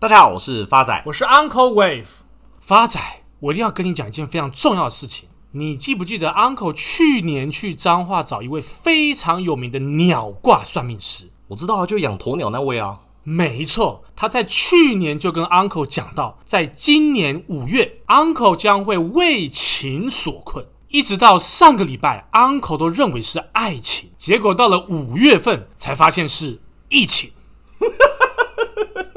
大家好，我是发仔，我是 Uncle Wave。发仔，我一定要跟你讲一件非常重要的事情。你记不记得 Uncle 去年去彰化找一位非常有名的鸟卦算命师？我知道啊，就养鸵鸟那位啊。没错，他在去年就跟 Uncle 讲到，在今年五月，Uncle 将会为情所困。一直到上个礼拜，Uncle 都认为是爱情，结果到了五月份才发现是疫情。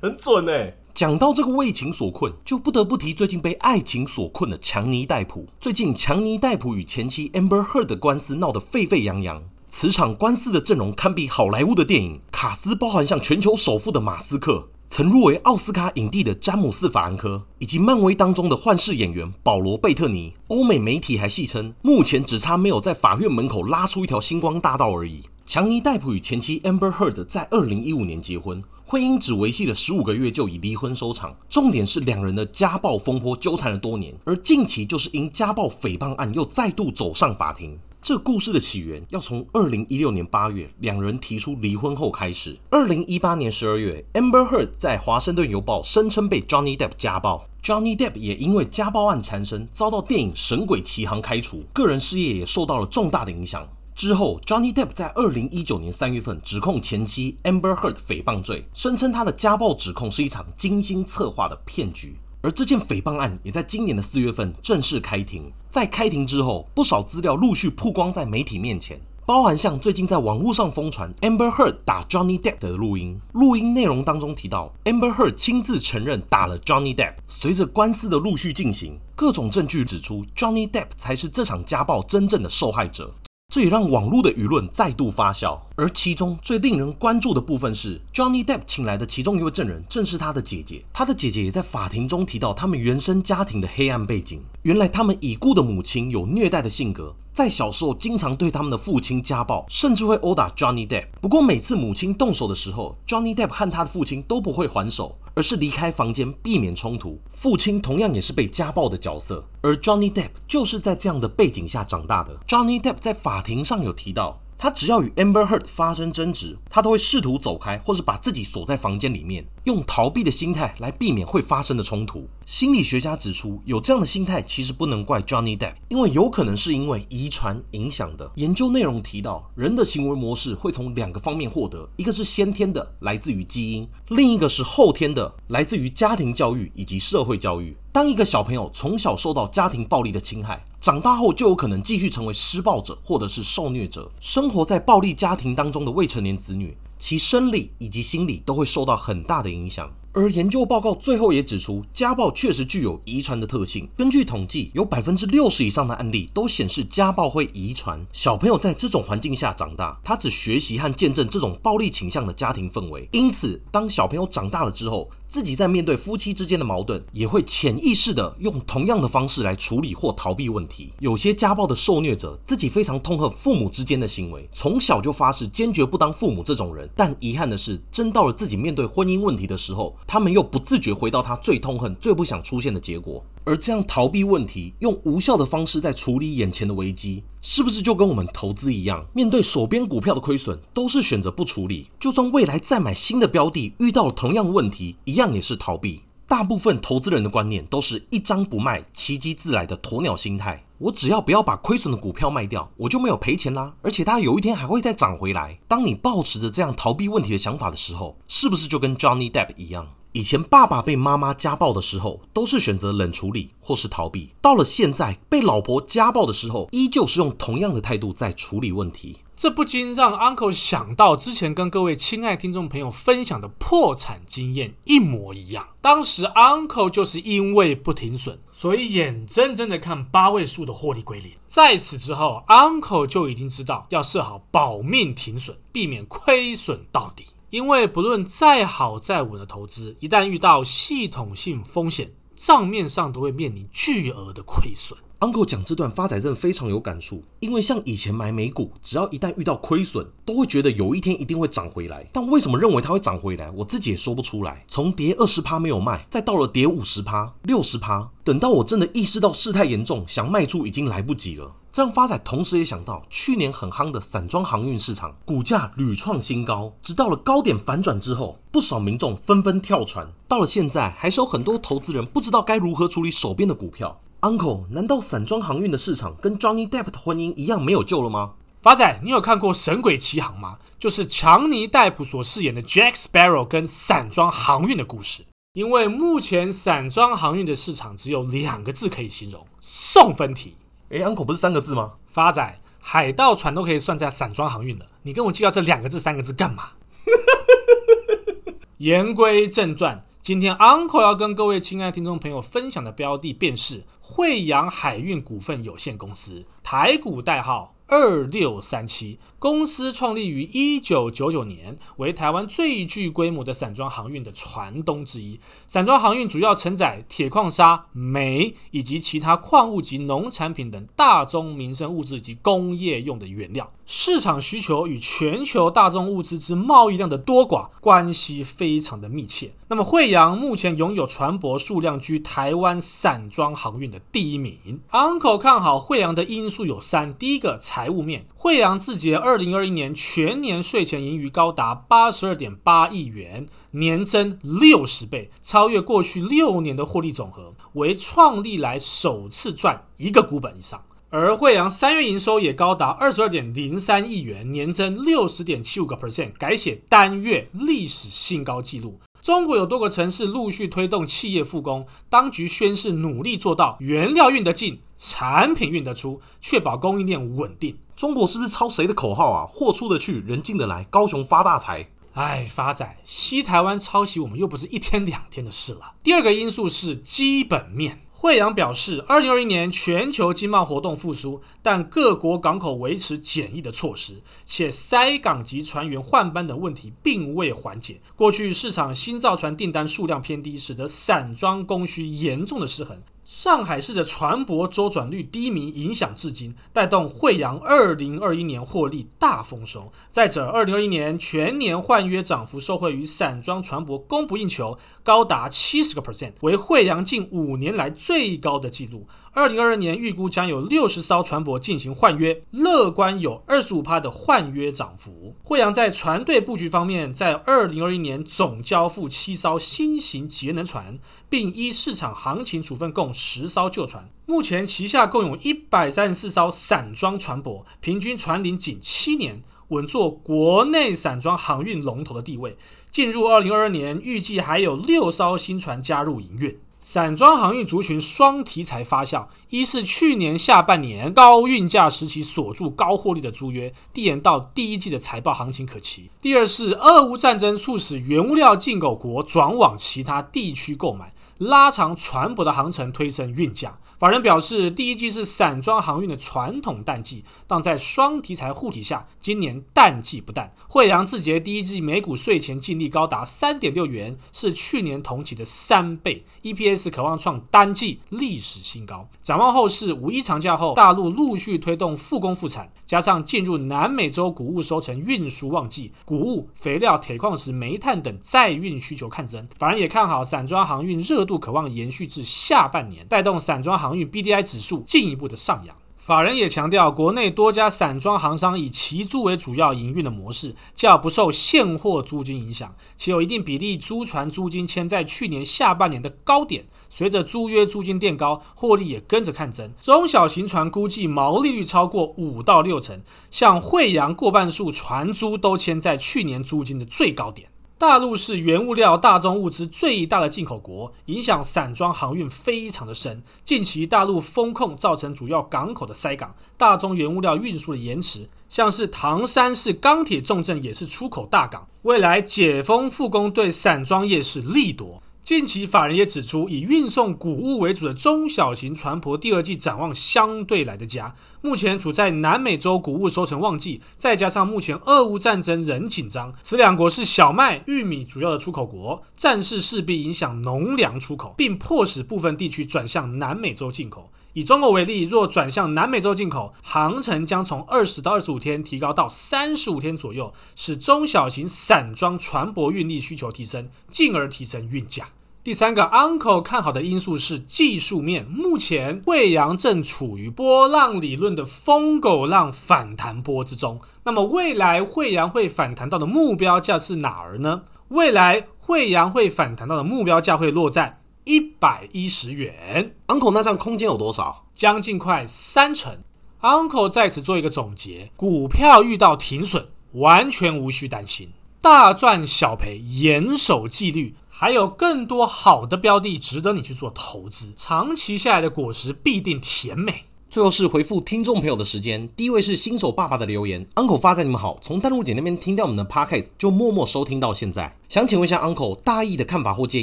很准哎！讲到这个为情所困，就不得不提最近被爱情所困的强尼戴普。最近，强尼戴普与前妻 Amber Heard 的官司闹得沸沸扬扬，此场官司的阵容堪比好莱坞的电影，卡司包含像全球首富的马斯克，曾入围奥斯卡影帝的詹姆斯·法兰科，以及漫威当中的幻视演员保罗·贝特尼。欧美媒体还戏称，目前只差没有在法院门口拉出一条星光大道而已。强尼戴普与前妻 Amber Heard 在二零一五年结婚。婚姻只维系了十五个月就以离婚收场，重点是两人的家暴风波纠缠了多年，而近期就是因家暴诽谤案又再度走上法庭。这故事的起源要从二零一六年八月两人提出离婚后开始。二零一八年十二月，Amber Heard 在华盛顿邮报声称被 Johnny Depp 家暴，Johnny Depp 也因为家暴案缠身，遭到电影《神鬼奇航》开除，个人事业也受到了重大的影响。之后，Johnny Depp 在二零一九年三月份指控前妻 Amber Heard 诽谤罪，声称他的家暴指控是一场精心策划的骗局。而这件诽谤案也在今年的四月份正式开庭。在开庭之后，不少资料陆续曝光在媒体面前，包含像最近在网络上疯传 Amber Heard 打 Johnny Depp 的录音。录音内容当中提到，Amber Heard 亲自承认打了 Johnny Depp。随着官司的陆续进行，各种证据指出 Johnny Depp 才是这场家暴真正的受害者。这也让网络的舆论再度发酵，而其中最令人关注的部分是，Johnny Depp 请来的其中一位证人正是他的姐姐。他的姐姐也在法庭中提到他们原生家庭的黑暗背景。原来他们已故的母亲有虐待的性格，在小时候经常对他们的父亲家暴，甚至会殴打 Johnny Depp。不过每次母亲动手的时候，Johnny Depp 和他的父亲都不会还手。而是离开房间，避免冲突。父亲同样也是被家暴的角色，而 Johnny Depp 就是在这样的背景下长大的。Johnny Depp 在法庭上有提到，他只要与 Amber Heard 发生争执，他都会试图走开，或是把自己锁在房间里面，用逃避的心态来避免会发生的冲突。心理学家指出，有这样的心态其实不能怪 Johnny Depp，因为有可能是因为遗传影响的。研究内容提到，人的行为模式会从两个方面获得，一个是先天的，来自于基因；另一个是后天的，来自于家庭教育以及社会教育。当一个小朋友从小受到家庭暴力的侵害，长大后就有可能继续成为施暴者或者是受虐者。生活在暴力家庭当中的未成年子女，其生理以及心理都会受到很大的影响。而研究报告最后也指出，家暴确实具有遗传的特性。根据统计，有百分之六十以上的案例都显示家暴会遗传。小朋友在这种环境下长大，他只学习和见证这种暴力倾向的家庭氛围。因此，当小朋友长大了之后，自己在面对夫妻之间的矛盾，也会潜意识地用同样的方式来处理或逃避问题。有些家暴的受虐者自己非常痛恨父母之间的行为，从小就发誓坚决不当父母这种人。但遗憾的是，真到了自己面对婚姻问题的时候，他们又不自觉回到他最痛恨、最不想出现的结果。而这样逃避问题，用无效的方式在处理眼前的危机，是不是就跟我们投资一样？面对手边股票的亏损，都是选择不处理。就算未来再买新的标的，遇到了同样的问题，一样也是逃避。大部分投资人的观念都是一张不卖，奇迹自来的鸵鸟心态。我只要不要把亏损的股票卖掉，我就没有赔钱啦。而且它有一天还会再涨回来。当你抱持着这样逃避问题的想法的时候，是不是就跟 Johnny Depp 一样？以前爸爸被妈妈家暴的时候，都是选择冷处理或是逃避；到了现在被老婆家暴的时候，依旧是用同样的态度在处理问题。这不禁让 Uncle 想到之前跟各位亲爱听众朋友分享的破产经验一模一样。当时 Uncle 就是因为不停损，所以眼睁睁的看八位数的获利归零。在此之后，Uncle 就已经知道要设好保命停损，避免亏损到底。因为不论再好再稳的投资，一旦遇到系统性风险，账面上都会面临巨额的亏损。Uncle 讲这段发财真的非常有感触，因为像以前买美股，只要一旦遇到亏损，都会觉得有一天一定会涨回来。但为什么认为它会涨回来？我自己也说不出来。从跌二十趴没有卖，再到了跌五十趴、六十趴，等到我真的意识到事态严重，想卖出已经来不及了。这让发仔同时也想到，去年很夯的散装航运市场，股价屡创新高，直到了高点反转之后，不少民众纷纷跳船。到了现在，还是有很多投资人不知道该如何处理手边的股票。Uncle，难道散装航运的市场跟 Johnny Depp 的婚姻一样没有救了吗？发仔，你有看过《神鬼奇航》吗？就是强尼戴普所饰演的 Jack Sparrow 跟散装航运的故事。因为目前散装航运的市场只有两个字可以形容：送分题。诶，Uncle 不是三个字吗？发仔，海盗船都可以算在散装航运了，你跟我计较这两个字、三个字干嘛？言归正传，今天 Uncle 要跟各位亲爱的听众朋友分享的标的便是惠阳海运股份有限公司，台股代号。二六三七公司创立于一九九九年，为台湾最具规模的散装航运的船东之一。散装航运主要承载铁矿砂、煤以及其他矿物及农产品等大宗民生物质及工业用的原料。市场需求与全球大宗物资之贸易量的多寡关系非常的密切。那么慧洋目前拥有船舶数量居台湾散装航运的第一名。Uncle 看好慧洋的因素有三：第一个，财务面，慧洋自结二零二一年全年税前盈余高达八十二点八亿元，年增六十倍，超越过去六年的获利总和，为创立来首次赚一个股本以上。而惠阳三月营收也高达二十二点零三亿元，年增六十点七五个 percent，改写单月历史新高纪录。中国有多个城市陆续推动企业复工，当局宣誓努力做到原料运得进，产品运得出，确保供应链稳定。中国是不是抄谁的口号啊？货出得去，人进得来，高雄发大财。哎，发仔，西台湾抄袭我们又不是一天两天的事了。第二个因素是基本面。惠阳表示，二零二一年全球经贸活动复苏，但各国港口维持检疫的措施，且塞港及船员换班的问题并未缓解。过去市场新造船订单数量偏低，使得散装供需严重的失衡。上海市的船舶周转率低迷，影响至今，带动惠阳二零二一年获利大丰收。再者，二零二一年全年换约涨幅受惠于散装船舶供不应求，高达七十个 percent，为惠阳近五年来最高的纪录。二零二二年预估将有六十艘船舶进行换约，乐观有二十五趴的换约涨幅。慧洋在船队布局方面，在二零二一年总交付七艘新型节能船，并依市场行情处分共十艘旧船。目前旗下共有一百三十四艘散装船舶，平均船龄仅七年，稳坐国内散装航运龙头的地位。进入二零二二年，预计还有六艘新船加入营运。散装航运族群双题材发酵：一是去年下半年高运价时期锁住高获利的租约，递延到第一季的财报行情可期；第二是俄乌战争促使原物料进口国转往其他地区购买。拉长船舶的航程，推升运价。法人表示，第一季是散装航运的传统淡季，但在双题材护体下，今年淡季不淡。慧洋自结第一季每股税前净利高达三点六元，是去年同期的三倍，EPS 可望创单季历史新高。展望后市，五一长假后，大陆陆续推动复工复产，加上进入南美洲谷物收成运输旺季，谷物、肥料、铁矿石、煤炭等载运需求看增。法人也看好散装航运热度渴望延续至下半年，带动散装航运 BDI 指数进一步的上扬。法人也强调，国内多家散装航商以期租为主要营运的模式，较不受现货租金影响，且有一定比例租船租金签在去年下半年的高点。随着租约租金垫高，获利也跟着看增。中小型船估计毛利率超过五到六成，像慧洋过半数船租都签在去年租金的最高点。大陆是原物料、大宗物资最大的进口国，影响散装航运非常的深。近期大陆风控造成主要港口的塞港，大宗原物料运输的延迟。像是唐山市钢铁重镇也是出口大港，未来解封复工对散装业是利多。近期法人也指出，以运送谷物为主的中小型船舶第二季展望相对来的佳。目前处在南美洲谷物收成旺季，再加上目前俄乌战争仍紧张，此两国是小麦、玉米主要的出口国，战事势必影响农粮出口，并迫使部分地区转向南美洲进口。以中国为例，若转向南美洲进口，航程将从二十到二十五天提高到三十五天左右，使中小型散装船舶运力需求提升，进而提升运价。第三个 Uncle 看好的因素是技术面，目前贵阳正处于波浪理论的疯狗浪反弹波之中。那么未来惠阳会反弹到的目标价是哪儿呢？未来惠阳会反弹到的目标价会落在一百一十元。Uncle，那上空间有多少？将近快三成。Uncle 在此做一个总结：股票遇到停损，完全无需担心，大赚小赔，严守纪律。还有更多好的标的值得你去做投资，长期下来的果实必定甜美。最后是回复听众朋友的时间，第一位是新手爸爸的留言，Uncle 发财你们好，从弹幕姐那边听到我们的 Podcast 就默默收听到现在，想请问一下 Uncle 大意的看法或建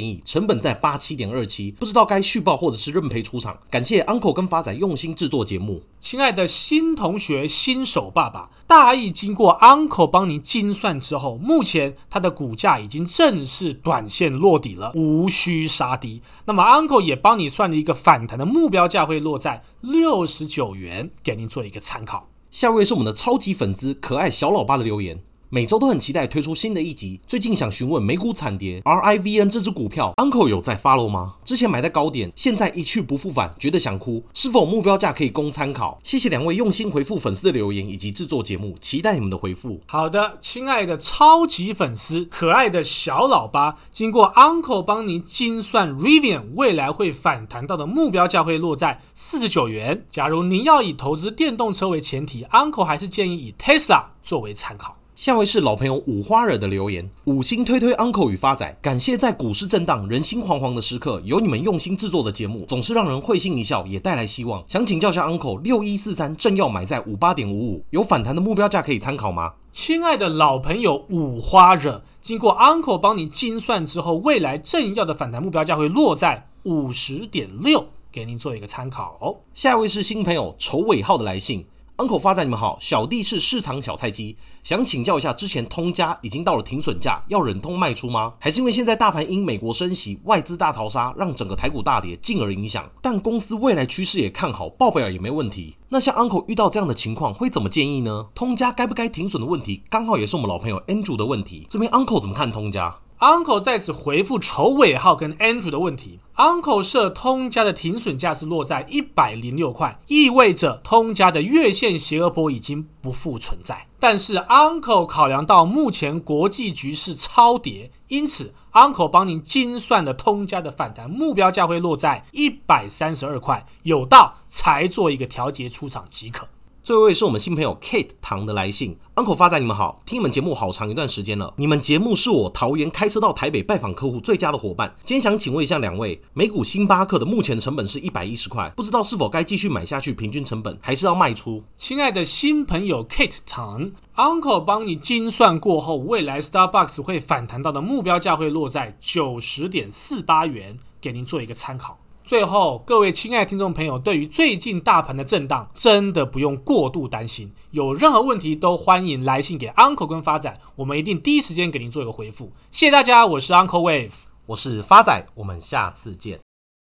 议，成本在八七点二七，不知道该续报或者是认赔出场，感谢 Uncle 跟发仔用心制作节目。亲爱的新同学、新手爸爸，大意经过 Uncle 帮您精算之后，目前它的股价已经正式短线落底了，无需杀低。那么 Uncle 也帮你算了一个反弹的目标价会落在六十九元，给您做一个参考。下一位是我们的超级粉丝可爱小老爸的留言。每周都很期待推出新的一集。最近想询问美股惨跌，RIVN 这只股票，Uncle 有在 follow 吗？之前买在高点，现在一去不复返，觉得想哭。是否目标价可以供参考？谢谢两位用心回复粉丝的留言以及制作节目，期待你们的回复。好的，亲爱的超级粉丝，可爱的小老八，经过 Uncle 帮您精算，Rivian 未来会反弹到的目标价会落在四十九元。假如您要以投资电动车为前提，Uncle 还是建议以 Tesla 作为参考。下位是老朋友五花惹的留言，五星推推 Uncle 与发仔，感谢在股市震荡、人心惶惶的时刻，有你们用心制作的节目，总是让人会心一笑，也带来希望。想请教下 Uncle，六一四三正要买在五八点五五，有反弹的目标价可以参考吗？亲爱的老朋友五花惹，经过 Uncle 帮你精算之后，未来正要的反弹目标价会落在五十点六，给您做一个参考哦。下一位是新朋友丑尾号的来信。Uncle 发仔，你们好，小弟是市场小菜鸡，想请教一下，之前通家已经到了停损价，要忍痛卖出吗？还是因为现在大盘因美国升息、外资大逃杀，让整个台股大跌，进而影响？但公司未来趋势也看好，报表也没问题。那像 Uncle 遇到这样的情况，会怎么建议呢？通家该不该停损的问题，刚好也是我们老朋友 Andrew 的问题。这边 Uncle 怎么看通家？Uncle 在此回复丑尾号跟 Andrew 的问题。Uncle 设通家的停损价是落在一百零六块，意味着通家的月线斜坡波已经不复存在。但是 Uncle 考量到目前国际局势超跌，因此 Uncle 帮您精算的通家的反弹目标价会落在一百三十二块，有到才做一个调节出场即可。最后一位是我们新朋友 Kate 唐的来信，Uncle 发仔，你们好，听你们节目好长一段时间了，你们节目是我桃园开车到台北拜访客户最佳的伙伴。今天想请问一下两位，美股星巴克的目前成本是一百一十块，不知道是否该继续买下去，平均成本还是要卖出？亲爱的新朋友 Kate 唐，Uncle 帮你精算过后，未来 Starbucks 会反弹到的目标价会落在九十点四八元，给您做一个参考。最后，各位亲爱的听众朋友，对于最近大盘的震荡，真的不用过度担心。有任何问题都欢迎来信给 Uncle 跟发仔，我们一定第一时间给您做一个回复。谢谢大家，我是 Uncle Wave，我是发仔，我们下次见。